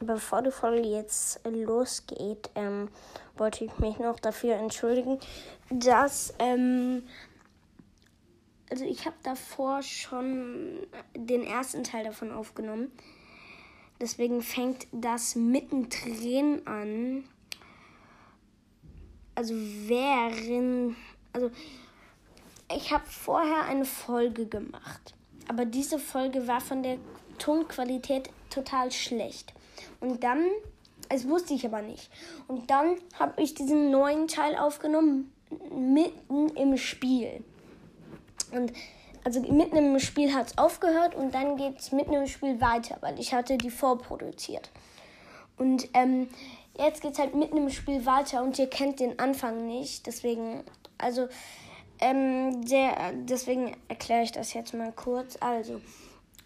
bevor die Folge jetzt losgeht, ähm, wollte ich mich noch dafür entschuldigen, dass, ähm, also ich habe davor schon den ersten Teil davon aufgenommen. Deswegen fängt das mittendrin an. Also während, also ich habe vorher eine Folge gemacht, aber diese Folge war von der Tonqualität total schlecht. Und dann, das wusste ich aber nicht. Und dann habe ich diesen neuen Teil aufgenommen, mitten im Spiel. Und also mitten im Spiel hat es aufgehört und dann geht es mitten im Spiel weiter, weil ich hatte die vorproduziert. Und ähm, jetzt geht es halt mitten im Spiel weiter und ihr kennt den Anfang nicht. Deswegen, also, ähm, der, deswegen erkläre ich das jetzt mal kurz. Also,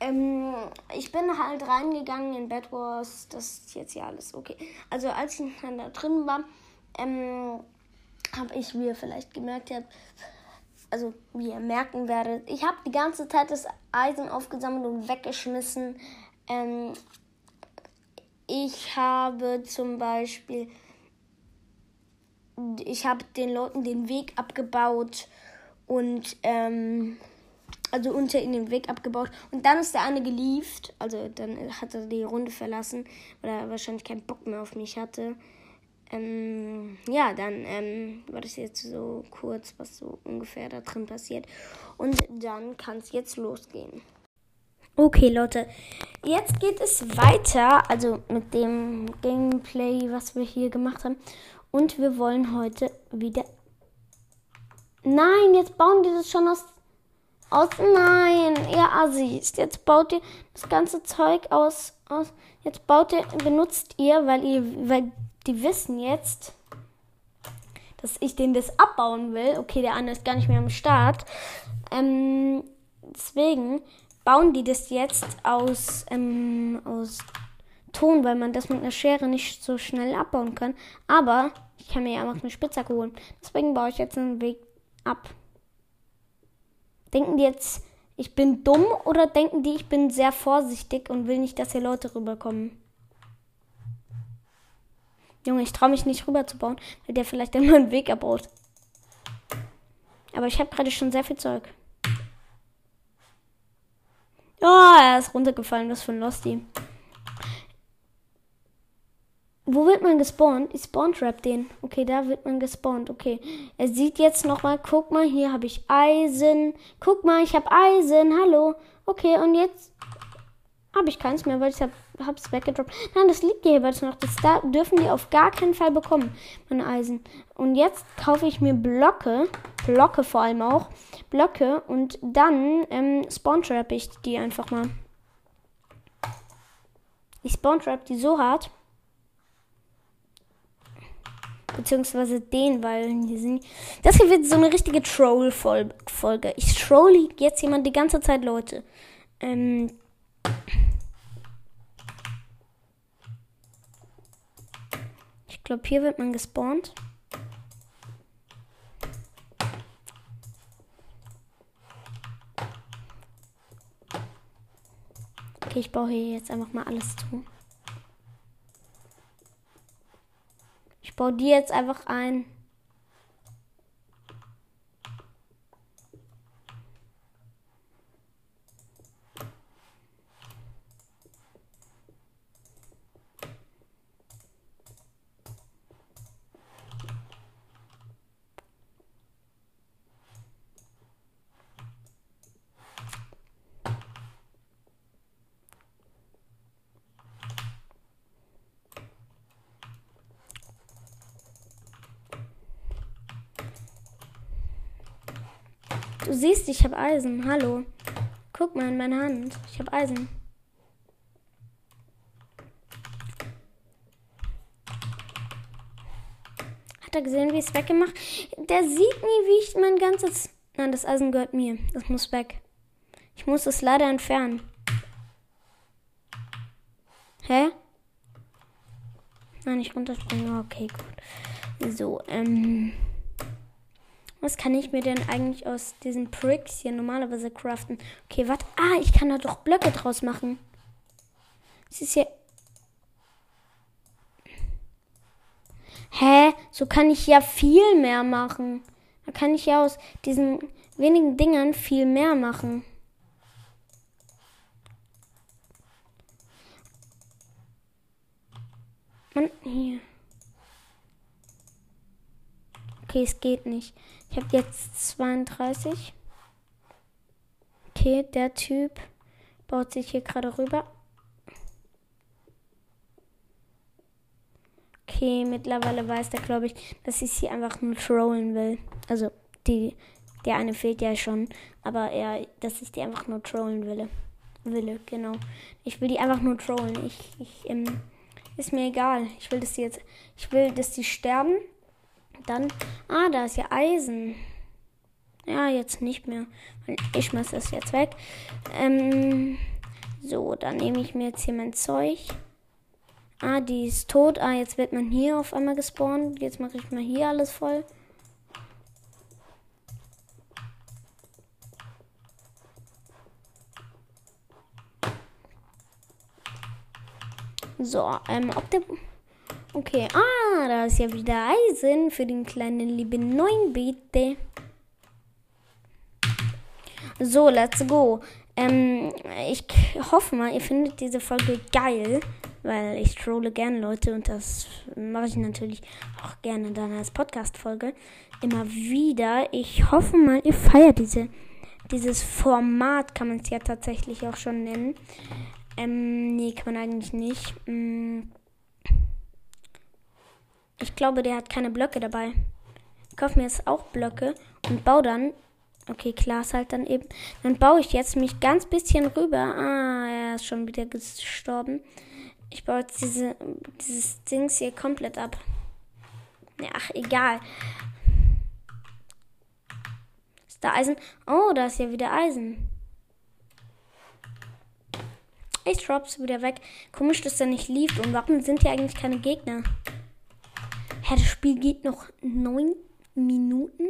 ähm, ich bin halt reingegangen in Bed Wars. Das ist jetzt hier alles okay. Also, als ich da drin war, ähm, habe ich, wie ihr vielleicht gemerkt habt, also wie ihr merken werdet, ich habe die ganze Zeit das Eisen aufgesammelt und weggeschmissen. Ähm, ich habe zum Beispiel, ich habe den Leuten den Weg abgebaut und ähm, also unter ihnen den Weg abgebaut. Und dann ist der eine gelieft. Also dann hat er die Runde verlassen, weil er wahrscheinlich keinen Bock mehr auf mich hatte. Ähm, ja, dann ähm, war das jetzt so kurz, was so ungefähr da drin passiert. Und dann kann es jetzt losgehen. Okay, Leute, jetzt geht es weiter, also mit dem Gameplay, was wir hier gemacht haben. Und wir wollen heute wieder. Nein, jetzt bauen die das schon aus. Aus. Nein, ihr Assis. Jetzt baut ihr das ganze Zeug aus. aus jetzt baut ihr, benutzt ihr, weil ihr, weil die wissen jetzt, dass ich denen das abbauen will. Okay, der andere ist gar nicht mehr am Start. Ähm, deswegen bauen die das jetzt aus, ähm, aus Ton, weil man das mit einer Schere nicht so schnell abbauen kann. Aber ich kann mir ja auch eine Spitzhacke holen. Deswegen baue ich jetzt einen Weg ab. Denken die jetzt, ich bin dumm oder denken die, ich bin sehr vorsichtig und will nicht, dass hier Leute rüberkommen? Junge, ich traue mich nicht rüber zu bauen, weil der vielleicht mal einen Weg erbaut. Aber ich habe gerade schon sehr viel Zeug. Oh, er ist runtergefallen. Was für ein Losty. Wo wird man gespawnt? Ich spawn trap den. Okay, da wird man gespawnt. Okay. Er sieht jetzt nochmal. Guck mal, hier habe ich Eisen. Guck mal, ich habe Eisen. Hallo. Okay, und jetzt habe ich keins mehr, weil ich habe es weggedroppt. Nein, das liegt hier jeweils noch. Das da dürfen die auf gar keinen Fall bekommen, meine Eisen. Und jetzt kaufe ich mir Blöcke, Blöcke vor allem auch, Blöcke und dann ähm, spawn-trap ich die einfach mal. Ich spawn-trap die so hart. Beziehungsweise den, weil die sind. Das hier wird so eine richtige Troll-Folge. Ich troll jetzt jemand die ganze Zeit Leute. Ähm, ich glaube, hier wird man gespawnt. Okay, ich baue hier jetzt einfach mal alles zu. Baue die jetzt einfach ein. Du siehst, ich habe Eisen. Hallo. Guck mal in meine Hand. Ich habe Eisen. Hat er gesehen, wie ich es weggemacht? Der sieht nie, wie ich mein ganzes. Nein, das Eisen gehört mir. Das muss weg. Ich muss es leider entfernen. Hä? Nein, nicht runterspringen. Okay, gut. So, ähm. Was kann ich mir denn eigentlich aus diesen Pricks hier normalerweise craften? Okay, warte. Ah, ich kann da doch Blöcke draus machen. Es ist ja... Hä? So kann ich ja viel mehr machen. Da kann ich ja aus diesen wenigen Dingern viel mehr machen. Mann, hier. Okay, es geht nicht. Ich habe jetzt 32. Okay, der Typ baut sich hier gerade rüber. Okay, mittlerweile weiß der, glaube ich, dass ich sie einfach nur trollen will. Also, die, der eine fehlt ja schon, aber er, dass ich die einfach nur trollen will. Wille, genau. Ich will die einfach nur trollen. Ich, ich, ähm, ist mir egal. Ich will, dass die jetzt, ich will, dass die sterben. Dann, ah, da ist ja Eisen. Ja, jetzt nicht mehr. Ich schmeiß das jetzt weg. Ähm, so, dann nehme ich mir jetzt hier mein Zeug. Ah, die ist tot. Ah, jetzt wird man hier auf einmal gespawnt. Jetzt mache ich mal hier alles voll. So, ähm, ob der. Okay, ah, da ist ja wieder Eisen für den kleinen lieben 9 bitte. So, let's go. Ähm, ich hoffe mal, ihr findet diese Folge geil, weil ich trolle gerne Leute und das mache ich natürlich auch gerne dann als Podcast-Folge immer wieder. Ich hoffe mal, ihr feiert diese, dieses Format, kann man es ja tatsächlich auch schon nennen. Ähm, nee, kann man eigentlich nicht. Hm. Ich glaube, der hat keine Blöcke dabei. Ich kaufe mir jetzt auch Blöcke und baue dann Okay, klar ist halt dann eben. Dann baue ich jetzt mich ganz bisschen rüber. Ah, er ist schon wieder gestorben. Ich baue jetzt diese, dieses Dings hier komplett ab. Ach, egal. Ist da Eisen? Oh, da ist ja wieder Eisen. Ich drop's wieder weg. Komisch, dass er nicht lief. Und warum sind hier eigentlich keine Gegner? Hä, das Spiel geht noch neun Minuten?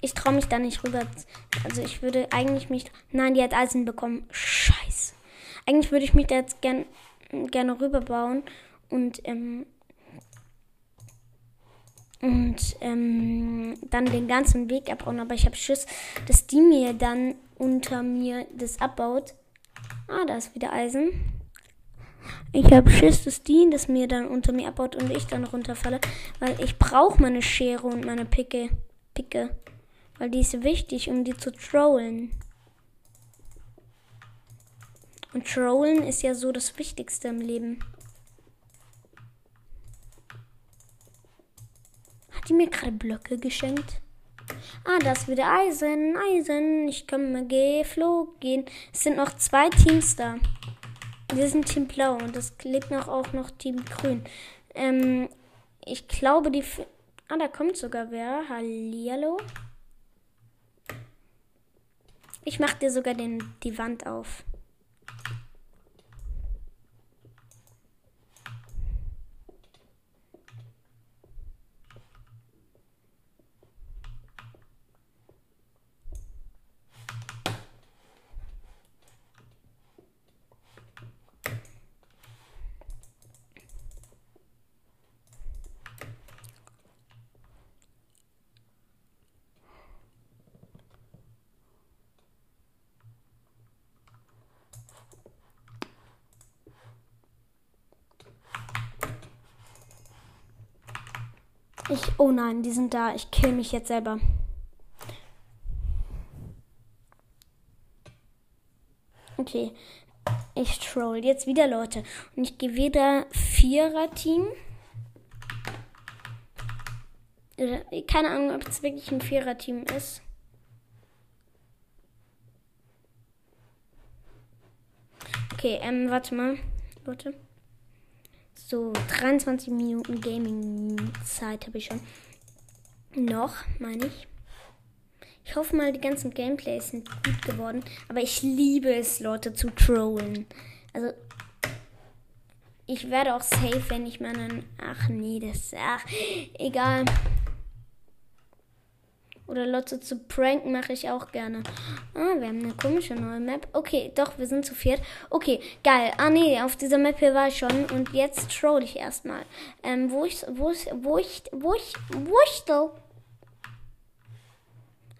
Ich traue mich da nicht rüber. Also ich würde eigentlich mich. Nein, die hat Eisen bekommen. Scheiße. Eigentlich würde ich mich da jetzt gern, gerne rüberbauen und ähm, und ähm, dann den ganzen Weg abbauen. Aber ich habe Schiss, dass die mir dann unter mir das abbaut. Ah, da ist wieder Eisen. Ich habe Schiss, dass die das mir dann unter mir abbaut und ich dann runterfalle, weil ich brauche meine Schere und meine Picke. Picke. Weil die ist wichtig, um die zu trollen. Und trollen ist ja so das Wichtigste im Leben. Hat die mir gerade Blöcke geschenkt? Ah, da ist wieder Eisen, Eisen. Ich komme geflogen. Es sind noch zwei Teams da. Wir sind Team Blau und es lebt noch auch noch Team Grün. Ähm, ich glaube, die. F ah, da kommt sogar wer. Hallihallo. Ich mach dir sogar den, die Wand auf. Ich, oh nein, die sind da. Ich kill mich jetzt selber. Okay. Ich troll jetzt wieder Leute. Und ich gehe wieder Vierer-Team. Keine Ahnung, ob es wirklich ein Vierer-Team ist. Okay, ähm, warte mal. Warte. So, 23 Minuten Gaming-Zeit habe ich schon. Noch, meine ich. Ich hoffe mal, die ganzen Gameplays sind gut geworden. Aber ich liebe es, Leute zu trollen. Also, ich werde auch safe, wenn ich meinen. Ach nee, das. Ach, egal. Oder Lotte zu pranken mache ich auch gerne. Ah, wir haben eine komische neue Map. Okay, doch, wir sind zu viert. Okay, geil. Ah, nee, auf dieser Map hier war ich schon. Und jetzt troll ich erstmal. Ähm, wo ich, wo ich, wo ich, wo ich, wo ich da?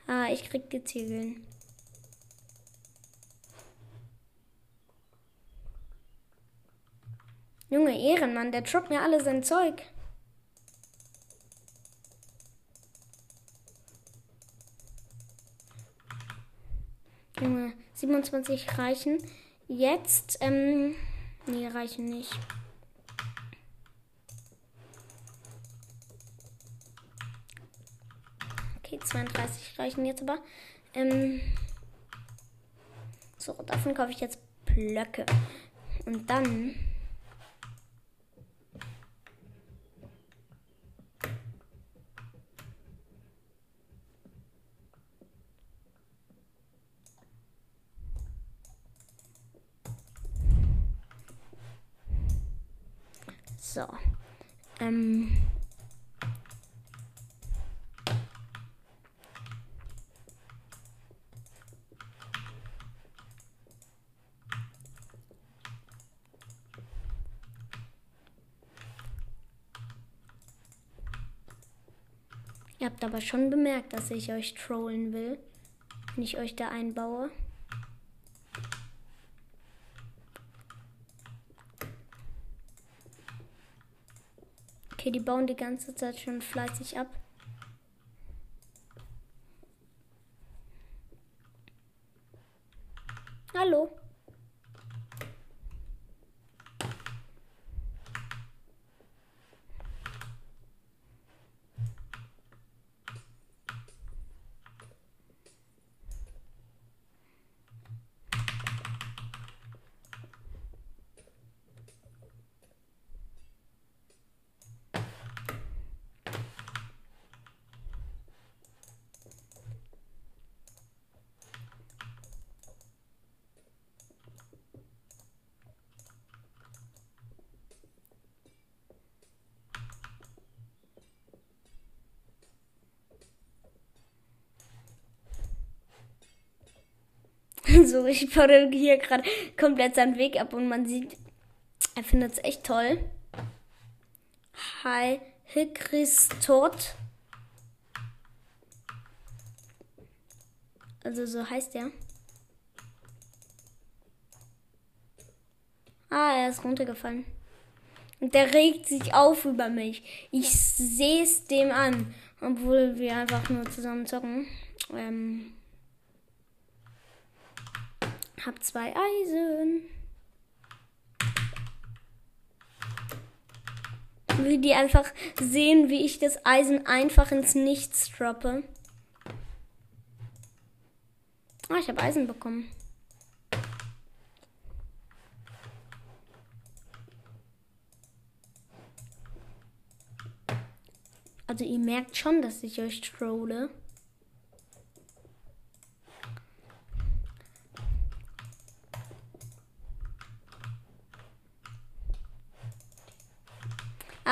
Ah, ich krieg die Ziegeln. Junge Ehrenmann, der droppt mir alle sein Zeug. Junge, 27 reichen. Jetzt, ähm, nee, reichen nicht. Okay, 32 reichen jetzt aber. Ähm, so, davon kaufe ich jetzt Blöcke. Und dann So. Ihr habt aber schon bemerkt, dass ich euch trollen will, wenn ich euch da einbaue. Okay, die bauen die ganze Zeit schon fleißig ab. Hallo. So, ich baue hier gerade komplett seinen Weg ab und man sieht, er findet es echt toll. Hi, Hikristot. Also so heißt er. Ah, er ist runtergefallen. Und der regt sich auf über mich. Ich sehe es dem an. Obwohl wir einfach nur zusammen zocken. Ähm, hab zwei Eisen. Wie die einfach sehen, wie ich das Eisen einfach ins Nichts droppe. Ah, ich habe Eisen bekommen. Also ihr merkt schon, dass ich euch trolle.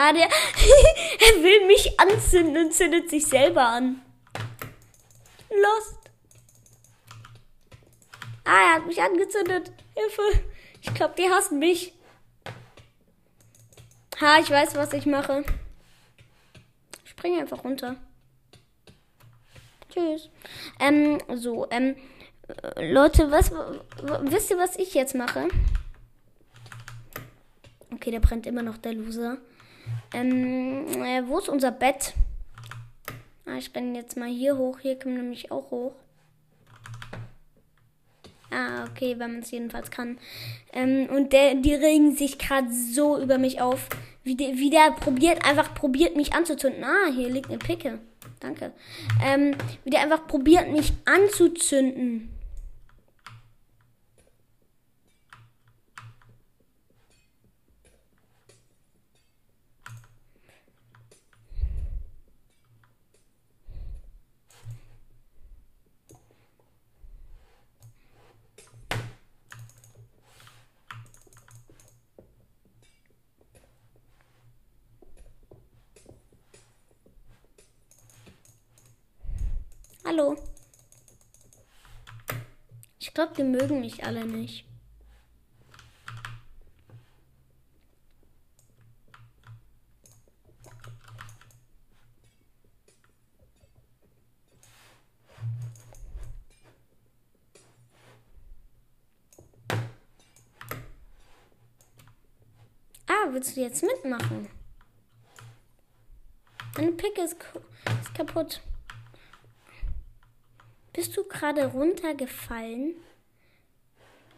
Ah, der. er will mich anzünden und zündet sich selber an. Lost. Ah, er hat mich angezündet. Hilfe. Ich glaube, die hassen mich. Ha, ich weiß, was ich mache. Spring einfach runter. Tschüss. Ähm, so, ähm, Leute, was, wisst ihr, was ich jetzt mache? Okay, da brennt immer noch der Loser. Ähm, äh, wo ist unser Bett? Ah, ich renne jetzt mal hier hoch. Hier kommen nämlich auch hoch. Ah, okay, wenn man es jedenfalls kann. Ähm, und der, die regen sich gerade so über mich auf. Wie der, wie der probiert, einfach probiert mich anzuzünden. Ah, hier liegt eine Picke. Danke. Ähm, wie der einfach probiert, mich anzuzünden. Ich glaube, die mögen mich alle nicht. Ah, willst du jetzt mitmachen? Deine Pick ist, ist kaputt. Bist du gerade runtergefallen?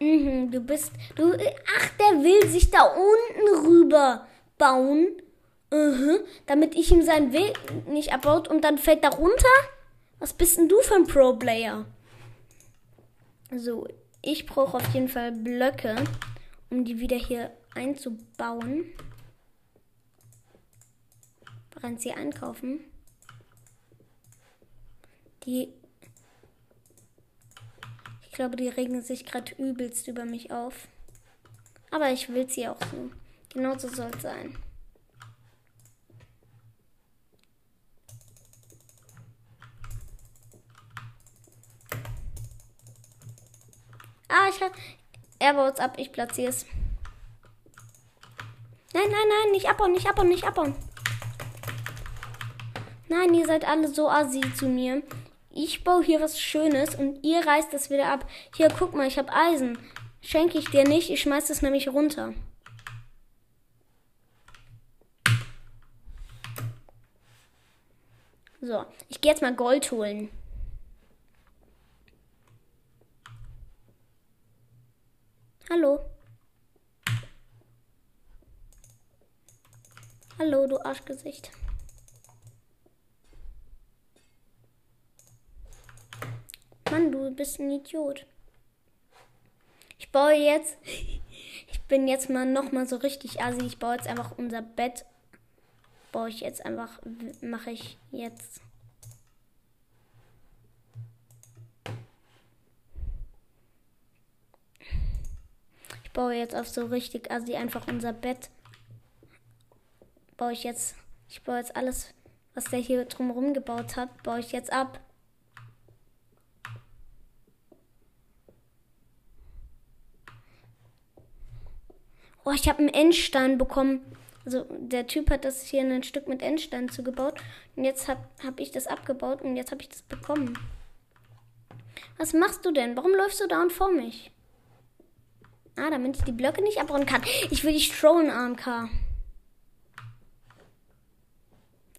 Mhm, du bist. Du. Ach, der will sich da unten rüber bauen. Mhm, damit ich ihm seinen Weg nicht abbaut und dann fällt er runter? Was bist denn du für ein Pro-Player? So, ich brauche auf jeden Fall Blöcke, um die wieder hier einzubauen. Während sie einkaufen. Die. Ich glaube, die regen sich gerade übelst über mich auf. Aber ich will sie auch so. Genauso soll es sein. Ah, ich habe. Er baut ab, ich platziere es. Nein, nein, nein, nicht abbauen, nicht abbauen, nicht abbauen. Nein, ihr seid alle so assi zu mir. Ich baue hier was Schönes und ihr reißt das wieder ab. Hier, guck mal, ich habe Eisen. Schenke ich dir nicht, ich schmeiß das nämlich runter. So, ich gehe jetzt mal Gold holen. Hallo. Hallo, du Arschgesicht. Mann, du bist ein Idiot. Ich baue jetzt. Ich bin jetzt mal noch mal so richtig assi. Ich baue jetzt einfach unser Bett. Baue ich jetzt einfach. Mache ich jetzt. Ich baue jetzt auf so richtig assi einfach unser Bett baue ich jetzt, ich baue jetzt alles, was der hier drumherum gebaut hat, baue ich jetzt ab. Oh, ich habe einen Endstein bekommen. Also der Typ hat das hier in ein Stück mit Endstein zugebaut. Und jetzt habe hab ich das abgebaut und jetzt habe ich das bekommen. Was machst du denn? Warum läufst du da und vor mich? Ah, damit ich die Blöcke nicht abbauen kann. Ich will die Throne AMK.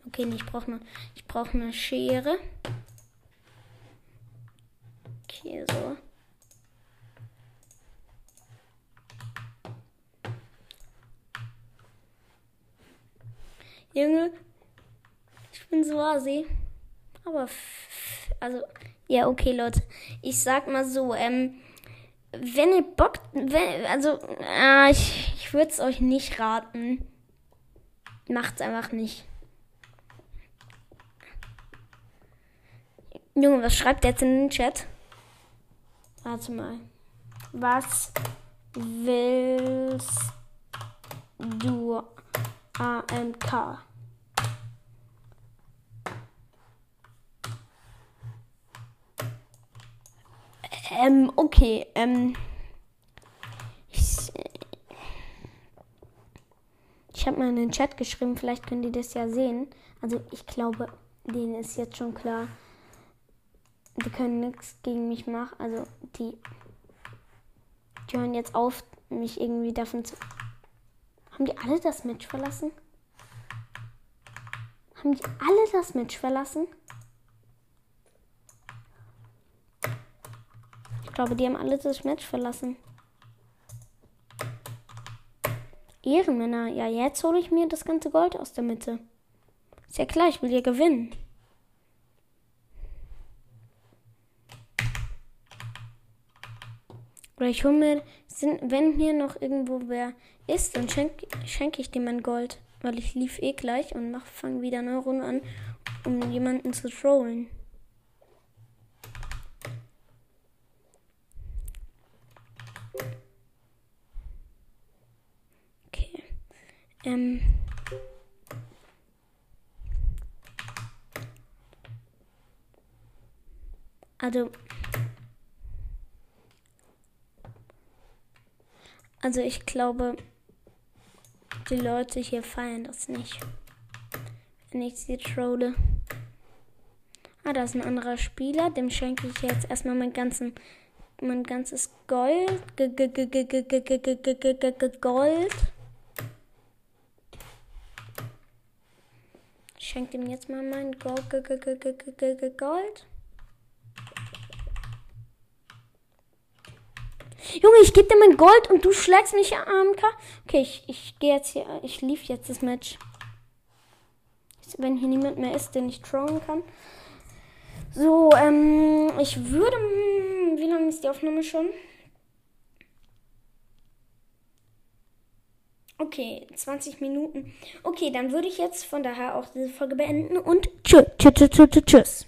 Okay, ich brauche eine, ich brauche eine Schere. Okay, so. Junge, ich bin so assi. Aber, also, ja, okay, Leute. Ich sag mal so, ähm, wenn ihr Bock, wenn, also, äh, ich, ich würde es euch nicht raten. Macht's einfach nicht. Junge, was schreibt der jetzt in den Chat? Warte mal. Was willst du AMK? Ähm, okay, ähm. Ich, ich habe mal in den Chat geschrieben, vielleicht könnt ihr das ja sehen. Also, ich glaube, denen ist jetzt schon klar, die können nichts gegen mich machen. Also die, die hören jetzt auf, mich irgendwie davon zu. Haben die alle das Match verlassen? Haben die alle das Match verlassen? Glaube, die haben alle das Match verlassen. Ehrenmänner, ja, jetzt hole ich mir das ganze Gold aus der Mitte. Ist ja klar, ich will ja gewinnen. Oder ich hole mir, wenn hier noch irgendwo wer ist, dann schenke schenk ich dem mein Gold. Weil ich lief eh gleich und mach, fang wieder eine Runde an, um jemanden zu trollen. Okay. Ähm. Also. Also ich glaube, die Leute hier feiern das nicht. Wenn ich sie trolle. Ah, da ist ein anderer Spieler. Dem schenke ich jetzt erstmal mein, ganzen, mein ganzes Gold. Gold. Ich schenke ihm jetzt mal mein Gold. Junge, ich gebe dir mein Gold und du schlägst mich AMK. Okay, ich, ich gehe jetzt hier. Ich lief jetzt das Match. Wenn hier niemand mehr ist, den ich trollen kann. So, ähm, ich würde. Wie lange ist die Aufnahme schon? Okay, 20 Minuten. Okay, dann würde ich jetzt von daher auch diese Folge beenden und tschüss. tschüss, tschüss, tschüss.